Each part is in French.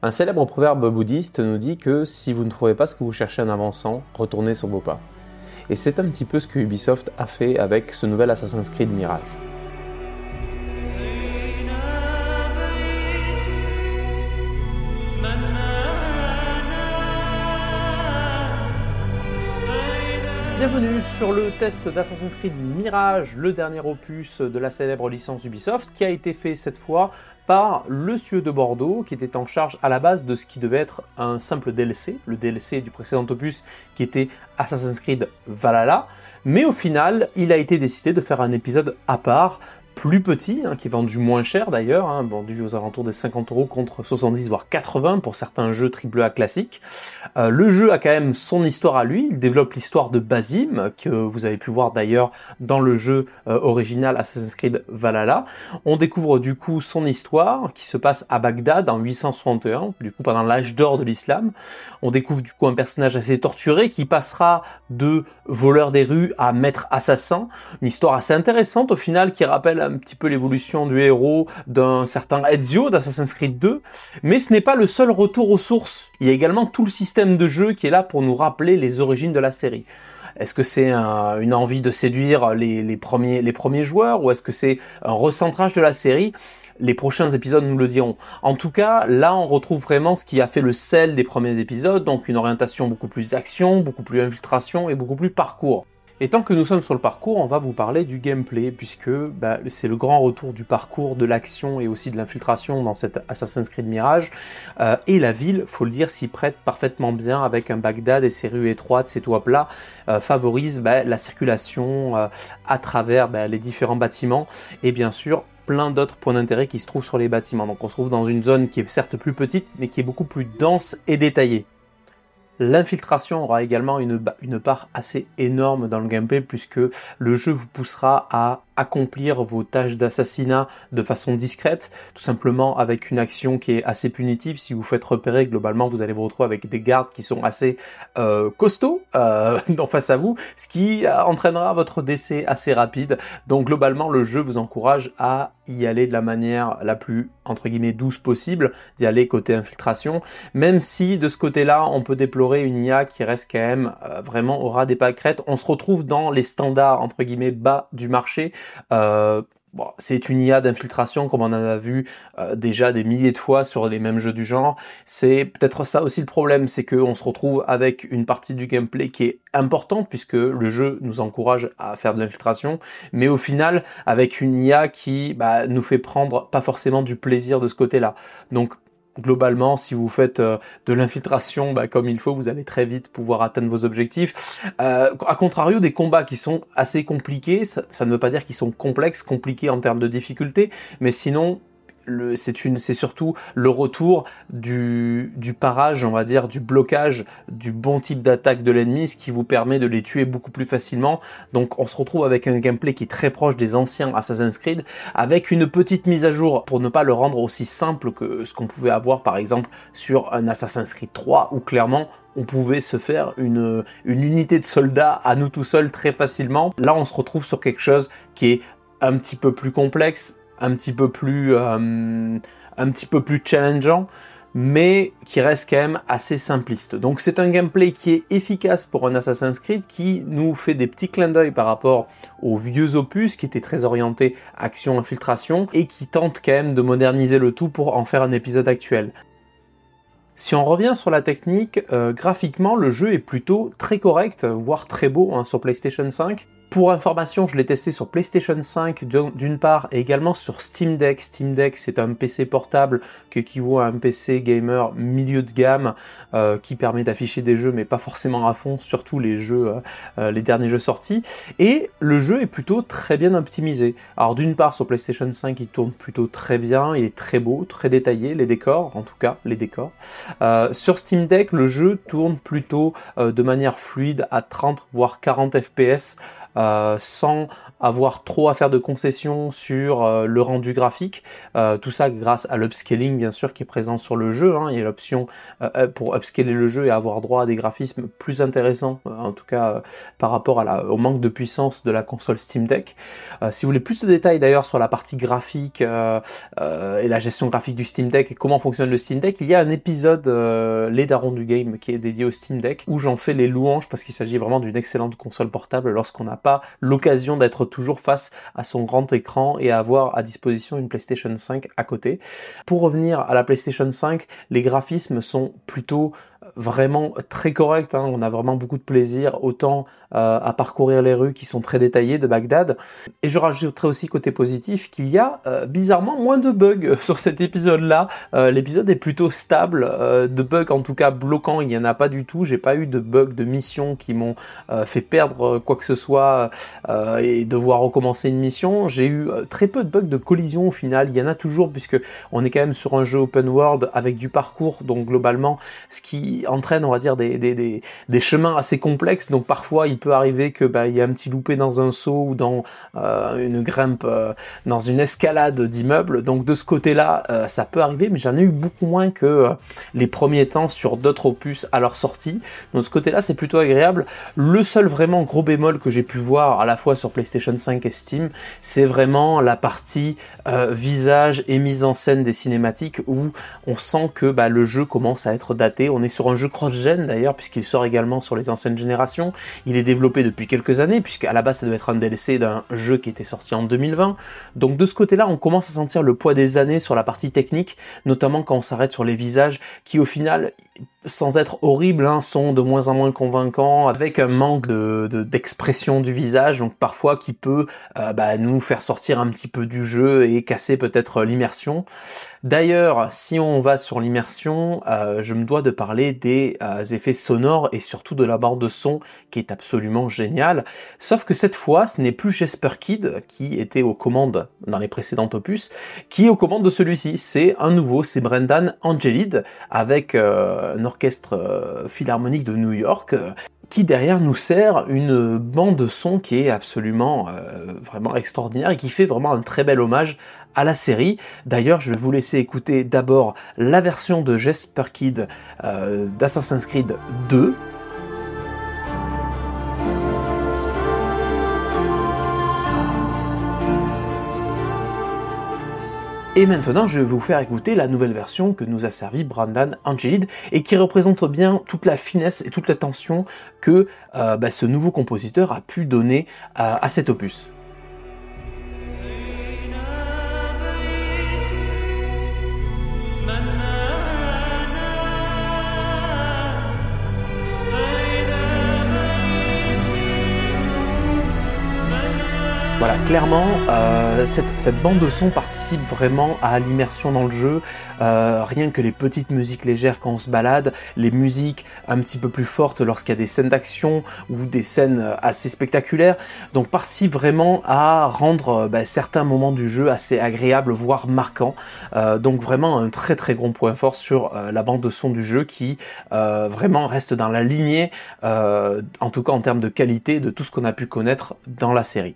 Un célèbre proverbe bouddhiste nous dit que si vous ne trouvez pas ce que vous cherchez en avançant, retournez sur vos pas. Et c'est un petit peu ce que Ubisoft a fait avec ce nouvel Assassin's Creed Mirage. Bienvenue sur le test d'Assassin's Creed Mirage, le dernier opus de la célèbre licence Ubisoft, qui a été fait cette fois par le Cieux de Bordeaux, qui était en charge à la base de ce qui devait être un simple DLC, le DLC du précédent opus qui était Assassin's Creed Valhalla. Mais au final, il a été décidé de faire un épisode à part plus petit, hein, qui est vendu moins cher d'ailleurs, hein, vendu aux alentours des 50 euros contre 70 voire 80 pour certains jeux AAA classiques. Euh, le jeu a quand même son histoire à lui, il développe l'histoire de Basim, que vous avez pu voir d'ailleurs dans le jeu euh, original Assassin's Creed Valhalla. On découvre du coup son histoire qui se passe à Bagdad en 861, du coup pendant l'âge d'or de l'islam. On découvre du coup un personnage assez torturé qui passera de voleur des rues à maître assassin, une histoire assez intéressante au final qui rappelle un petit peu l'évolution du héros d'un certain Ezio d'Assassin's Creed 2, mais ce n'est pas le seul retour aux sources. Il y a également tout le système de jeu qui est là pour nous rappeler les origines de la série. Est-ce que c'est une envie de séduire les, premiers, les premiers joueurs ou est-ce que c'est un recentrage de la série? Les prochains épisodes nous le diront. En tout cas, là, on retrouve vraiment ce qui a fait le sel des premiers épisodes, donc une orientation beaucoup plus action, beaucoup plus infiltration et beaucoup plus parcours. Et tant que nous sommes sur le parcours, on va vous parler du gameplay, puisque bah, c'est le grand retour du parcours, de l'action et aussi de l'infiltration dans cet Assassin's Creed Mirage. Euh, et la ville, faut le dire, s'y prête parfaitement bien avec un Bagdad et ses rues étroites, ses toits plats, euh, favorise bah, la circulation euh, à travers bah, les différents bâtiments et bien sûr plein d'autres points d'intérêt qui se trouvent sur les bâtiments. Donc on se trouve dans une zone qui est certes plus petite, mais qui est beaucoup plus dense et détaillée. L'infiltration aura également une, part assez énorme dans le gameplay puisque le jeu vous poussera à accomplir vos tâches d'assassinat de façon discrète, tout simplement avec une action qui est assez punitive. Si vous faites repérer, globalement, vous allez vous retrouver avec des gardes qui sont assez euh, costauds euh, face à vous, ce qui euh, entraînera votre décès assez rapide. Donc globalement, le jeu vous encourage à y aller de la manière la plus entre guillemets douce possible, d'y aller côté infiltration, même si de ce côté-là, on peut déplorer une IA qui reste quand même euh, vraiment au ras des pâquerettes. On se retrouve dans les standards entre guillemets bas du marché euh, c'est une IA d'infiltration comme on en a vu euh, déjà des milliers de fois sur les mêmes jeux du genre. C'est peut-être ça aussi le problème, c'est qu'on se retrouve avec une partie du gameplay qui est importante puisque le jeu nous encourage à faire de l'infiltration, mais au final avec une IA qui bah, nous fait prendre pas forcément du plaisir de ce côté-là. Donc globalement, si vous faites euh, de l'infiltration bah, comme il faut, vous allez très vite pouvoir atteindre vos objectifs. Euh, a contrario, des combats qui sont assez compliqués, ça, ça ne veut pas dire qu'ils sont complexes, compliqués en termes de difficulté, mais sinon, c'est surtout le retour du, parage, on va dire, du blocage du bon type d'attaque de l'ennemi, ce qui vous permet de les tuer beaucoup plus facilement. Donc on se retrouve avec un gameplay qui est très proche des anciens Assassin's Creed, avec une petite mise à jour pour ne pas le rendre aussi simple que ce qu'on pouvait avoir par exemple sur un Assassin's Creed 3, où clairement on pouvait se faire une, une unité de soldats à nous tout seuls très facilement. Là on se retrouve sur quelque chose qui est un petit peu plus complexe, un petit peu plus, euh, un petit peu plus challengeant, mais qui reste quand même assez simpliste. Donc c'est un gameplay qui est efficace pour un Assassin's Creed, qui nous fait des petits clins d'œil par rapport aux vieux opus, qui étaient très orientés action-infiltration, et qui tente quand même de moderniser le tout pour en faire un épisode actuel. Si on revient sur la technique, euh, graphiquement le jeu est plutôt très correct, voire très beau hein, sur PlayStation 5. Pour information, je l'ai testé sur PlayStation 5 d'une part et également sur Steam Deck. Steam Deck, c'est un PC portable qui équivaut à un PC gamer milieu de gamme euh, qui permet d'afficher des jeux mais pas forcément à fond, surtout les jeux, euh, euh, les derniers jeux sortis. Et le jeu est plutôt très bien optimisé. Alors d'une part sur PlayStation 5, il tourne plutôt très bien, il est très beau, très détaillé, les décors, en tout cas les décors. sur Steam Deck, le jeu tourne plutôt de manière fluide à 30 voire 40 FPS. Sans avoir trop à faire de concessions sur le rendu graphique. tout ça grâce à l'upscaling bien sûr qui est présent sur le jeu. Hein. Il y a l'option pour upscaler le jeu et avoir droit à des graphismes plus intéressants, en tout cas par rapport au manque de puissance de la console Steam Deck. si vous voulez plus de détails d'ailleurs sur la partie graphique et la gestion graphique du Steam Deck et comment fonctionne le Steam Deck, il y a un épisode Les Darons du Game qui est dédié au Steam Deck où j'en fais les louanges parce qu'il s'agit vraiment d'une excellente console portable lorsqu'on n'a pas l'occasion d'être toujours face à son grand écran et avoir à disposition une PlayStation 5 à côté. Pour revenir à la PlayStation 5, les graphismes sont plutôt vraiment très corrects. Hein. On a vraiment beaucoup de plaisir, autant euh, à parcourir les rues qui sont très détaillées de Bagdad. Et je rajouterai aussi côté positif qu'il y a euh, bizarrement moins de bugs sur cet épisode-là. Euh, l'épisode est plutôt stable, de bugs en tout cas bloquants, il n'y en a pas du tout. J'ai pas eu de bugs de mission qui m'ont fait perdre quoi que ce soit et devoir recommencer une mission. J'ai eu très peu de bugs de collision au final. Il y en a toujours puisque on est quand même sur un jeu open world avec du parcours, donc globalement, ce qui entraîne, on va dire, des, des, des, des chemins assez complexes. Donc parfois, il peut arriver que bah, il y a un petit loupé dans un saut ou dans euh, une grimpe, euh, dans une escalade d'immeuble. Donc de ce côté-là, euh, ça peut arriver, mais j'en ai eu beaucoup moins que les premiers temps sur d'autres opus à leur sortie. Donc de ce côté-là, c'est plutôt agréable. Le seul vraiment gros bémol que j'ai pu voir à la fois sur PlayStation 5 et Steam, c'est vraiment la partie visage et mise en scène des cinématiques où on sent que bah, le jeu commence à être daté. On est sur un jeu cross-gen d'ailleurs, puisqu'il sort également sur les anciennes générations. Il est développé depuis quelques années, puisqu'à la base ça doit être un DLC d'un jeu qui était sorti en 2020. Donc de ce côté-là, on commence à sentir le poids des années sur la partie technique, notamment quand on s'arrête sur les visages, qui au final sans être horribles, hein, sont de moins en moins convaincants, avec un manque de, d'expression du visage, donc parfois qui peut euh, bah, nous faire sortir un petit peu du jeu et casser peut-être l'immersion. D'ailleurs, si on va sur l'immersion, euh, je me dois de parler des euh, effets sonores et surtout de la barre de son qui est absolument géniale. Sauf que cette fois, ce n'est plus Jesper Kid qui était aux commandes dans les précédents opus, qui est aux commandes de celui-ci. C'est un nouveau, c'est Brendan Angelid avec un orchestre euh, philharmonique de New York euh, qui derrière nous sert une bande de son qui est absolument euh, vraiment extraordinaire et qui fait vraiment un très bel hommage à la série. D'ailleurs, je vais vous laisser écouter d'abord la version de Jesper Kid d'Assassin's Creed 2 Et maintenant, je vais vous faire écouter la nouvelle version que nous a servi Brandon Angelid et qui représente bien toute la finesse et toute l'attention que euh, bah, ce nouveau compositeur a pu donner à cet opus. Voilà, clairement, euh, cette, bande de son participe vraiment à l'immersion dans le jeu. Euh, rien que les petites musiques légères quand on se balade, les musiques un petit peu plus fortes lorsqu'il y a des scènes d'action ou des scènes assez spectaculaires. Donc participe vraiment à rendre euh, bah, certains moments du jeu assez agréables, voire marquants. donc vraiment un très très gros point fort sur la bande de son du jeu qui vraiment reste dans la lignée, en tout cas en termes de qualité, de tout ce qu'on a pu connaître dans la série.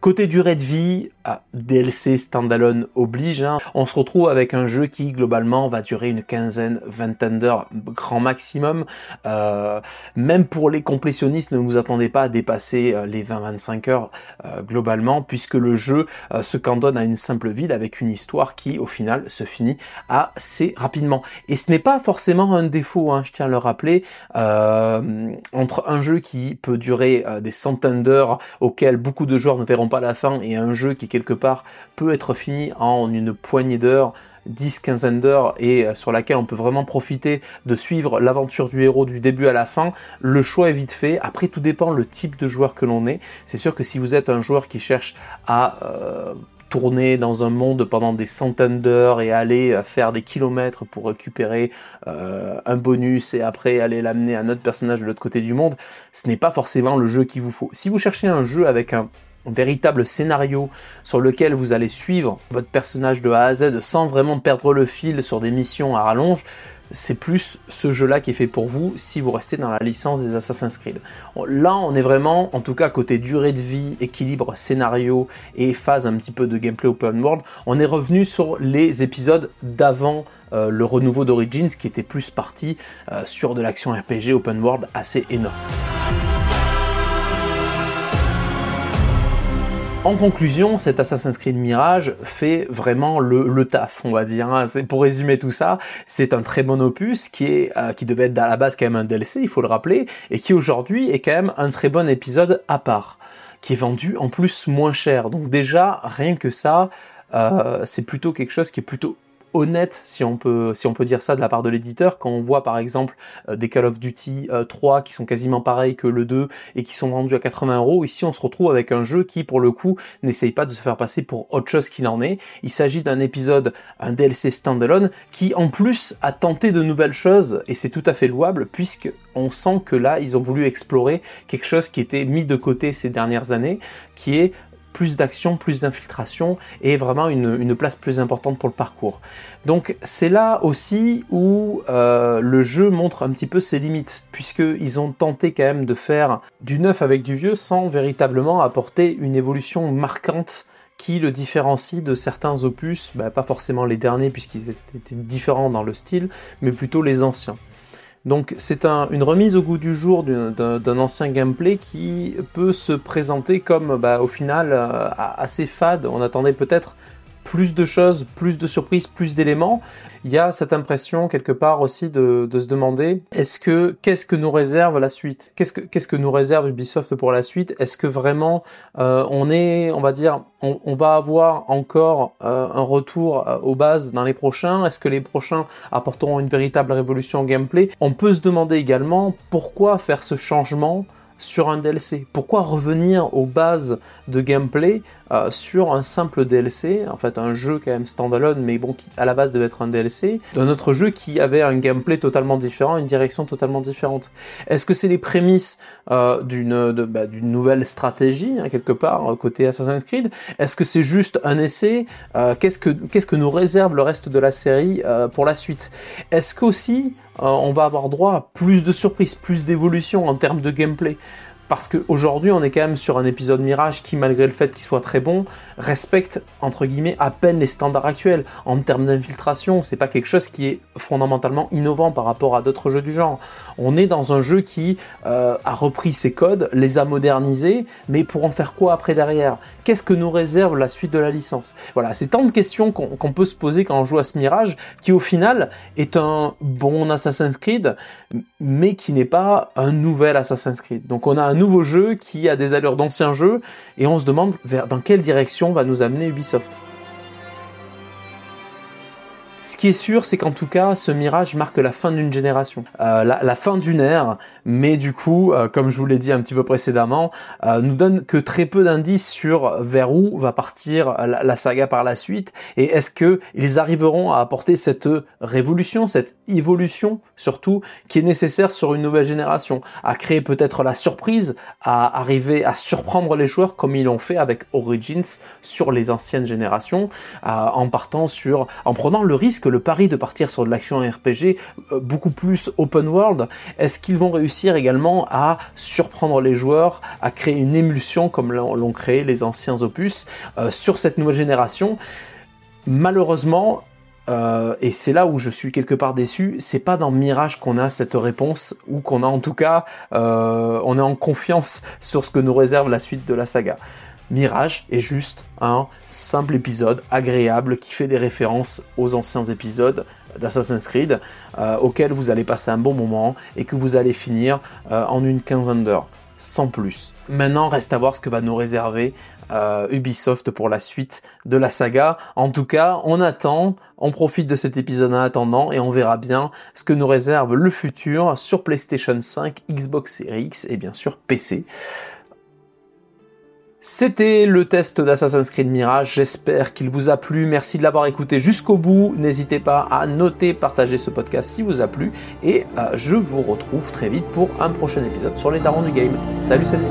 Côté durée de vie, ah, DLC standalone oblige, hein, on se retrouve avec un jeu qui globalement va durer une quinzaine, vingtaine d'heures grand maximum. Euh, même pour les complétionnistes, ne vous attendez pas à dépasser euh, les 20-25 heures euh, globalement, puisque le jeu se cantonne à une simple ville avec une histoire qui au final se finit assez rapidement. Et ce n'est pas forcément un défaut, hein, je tiens à le rappeler, entre un jeu qui peut durer des centaines d'heures, auquel beaucoup de joueurs ne verront pas la fin, et un jeu qui quelque part peut être fini en une poignée d'heures, 10 quinzaine d'heures et euh, sur laquelle on peut vraiment profiter de suivre l'aventure du héros du début à la fin, le choix est vite fait. Après tout dépend le type de joueur que l'on est. C'est sûr que si vous êtes un joueur qui cherche à euh, tourner dans un monde pendant des centaines d'heures et aller euh, faire des kilomètres pour récupérer un bonus et après aller l'amener à notre personnage de l'autre côté du monde, ce n'est pas forcément le jeu qu'il vous faut. Si vous cherchez un jeu avec un véritable scénario sur lequel vous allez suivre votre personnage de A à Z sans vraiment perdre le fil sur des missions à rallonge, c'est plus ce jeu-là qui est fait pour vous si vous restez dans la licence des Assassin's Creed. Là, on est vraiment, en tout cas côté durée de vie, équilibre scénario et phase un petit peu de gameplay open world, on est revenu sur les épisodes d'avant euh, le renouveau d'Origins qui était plus parti euh, sur de l'action RPG open world assez énorme. En conclusion, cet Assassin's Creed Mirage fait vraiment le, taf, on va dire. Hein. Pour résumer tout ça, c'est un très bon opus qui est euh, qui devait être à la base quand même un DLC, il faut le rappeler, et qui aujourd'hui est quand même un très bon épisode à part, qui est vendu en plus moins cher. Donc déjà, rien que ça, euh, c'est plutôt quelque chose qui est plutôt honnête, si on peut, si on peut dire ça de la part de l'éditeur, quand on voit par exemple euh, des Call of Duty 3 euh, qui sont quasiment pareils que le 2 et qui sont vendus à 80 euros, ici on se retrouve avec un jeu qui pour le coup n'essaye pas de se faire passer pour autre chose qu'il en est. Il s'agit d'un épisode, un DLC standalone qui en plus a tenté de nouvelles choses et c'est tout à fait louable puisque on sent que là ils ont voulu explorer quelque chose qui était mis de côté ces dernières années, qui est plus d'action, plus d'infiltration et vraiment une, place plus importante pour le parcours. Donc c'est là aussi où euh, le jeu montre un petit peu ses limites, puisqu'ils ont tenté quand même de faire du neuf avec du vieux sans véritablement apporter une évolution marquante qui le différencie de certains opus, bah, pas forcément les derniers puisqu'ils étaient différents dans le style, mais plutôt les anciens. Donc c'est une remise au goût du jour d'un ancien gameplay qui peut se présenter comme bah, au final euh, assez fade. On attendait peut-être plus de choses, plus de surprises, plus d'éléments. Il y a cette impression quelque part aussi de, se demander est-ce que qu'est-ce que nous réserve la suite? Qu'est-ce que qu'est-ce que nous réserve Ubisoft pour la suite? Est-ce que vraiment euh, on est, on va dire, on, va avoir encore euh, un retour euh, aux bases dans les prochains? Est-ce que les prochains apporteront une véritable révolution au gameplay? On peut se demander également pourquoi faire ce changement sur un DLC Pourquoi revenir aux bases de gameplay euh, sur un simple DLC En fait, un jeu quand même standalone, mais bon, qui à la base devait être un DLC, d'un autre jeu qui avait un gameplay totalement différent, une direction totalement différente. Est-ce que c'est les prémices euh, d'une bah, nouvelle stratégie, hein, quelque part, euh, côté Assassin's Creed? Est-ce que c'est juste un essai? Qu'est-ce que qu'est-ce que nous réserve le reste de la série pour la suite? Est-ce qu'aussi euh, on va avoir droit à plus de surprises, plus d'évolution en termes de gameplay parce qu'aujourd'hui on est quand même sur un épisode Mirage qui malgré le fait qu'il soit très bon respecte entre guillemets à peine les standards actuels. En termes d'infiltration c'est pas quelque chose qui est fondamentalement innovant par rapport à d'autres jeux du genre. On est dans un jeu qui euh, a repris ses codes les a modernisés mais pour en faire quoi après derrière? Qu'est-ce que nous réserve la suite de la licence? Voilà c'est tant de questions qu'on peut se poser quand on joue à ce Mirage qui au final est un bon Assassin's Creed mais qui n'est pas un nouvel Assassin's Creed donc on a un nouveau jeu qui a des allures d'ancien jeu et on se demande dans quelle direction va nous amener Ubisoft. Ce qui est sûr, c'est qu'en tout cas, ce Mirage marque la fin d'une génération, euh, la, fin d'une ère, mais du coup, euh, comme je vous l'ai dit un petit peu précédemment, euh, nous donne que très peu d'indices sur vers où va partir la, saga par la suite, et est-ce que ils arriveront à apporter cette révolution, cette évolution surtout, qui est nécessaire sur une nouvelle génération, à créer peut-être la surprise, à arriver à surprendre les joueurs comme ils l'ont fait avec Origins sur les anciennes générations, en partant sur, en prenant le risque que le pari de partir sur de l'action RPG euh, beaucoup plus open world Est-ce qu'ils vont réussir également à surprendre les joueurs, à créer une émulsion comme l'ont créé les anciens opus euh, sur cette nouvelle génération? Malheureusement, euh, et c'est là où je suis quelque part déçu, c'est pas dans Mirage qu'on a cette réponse, ou qu'on a en tout cas, on est en confiance sur ce que nous réserve la suite de la saga. Mirage est juste un simple épisode agréable qui fait des références aux anciens épisodes d'Assassin's Creed euh, auxquels vous allez passer un bon moment et que vous allez finir euh, en une quinzaine d'heures, sans plus. Maintenant, reste à voir ce que va nous réserver euh, Ubisoft pour la suite de la saga. En tout cas, on attend, on profite de cet épisode en attendant et on verra bien ce que nous réserve le futur sur PlayStation 5, Xbox Series X et bien sûr PC. C'était le test d'Assassin's Creed Mirage, j'espère qu'il vous a plu, merci de l'avoir écouté jusqu'au bout, n'hésitez pas à noter, partager ce podcast si vous a plu, et euh, je vous retrouve très vite pour un prochain épisode sur les darons du game. Salut salut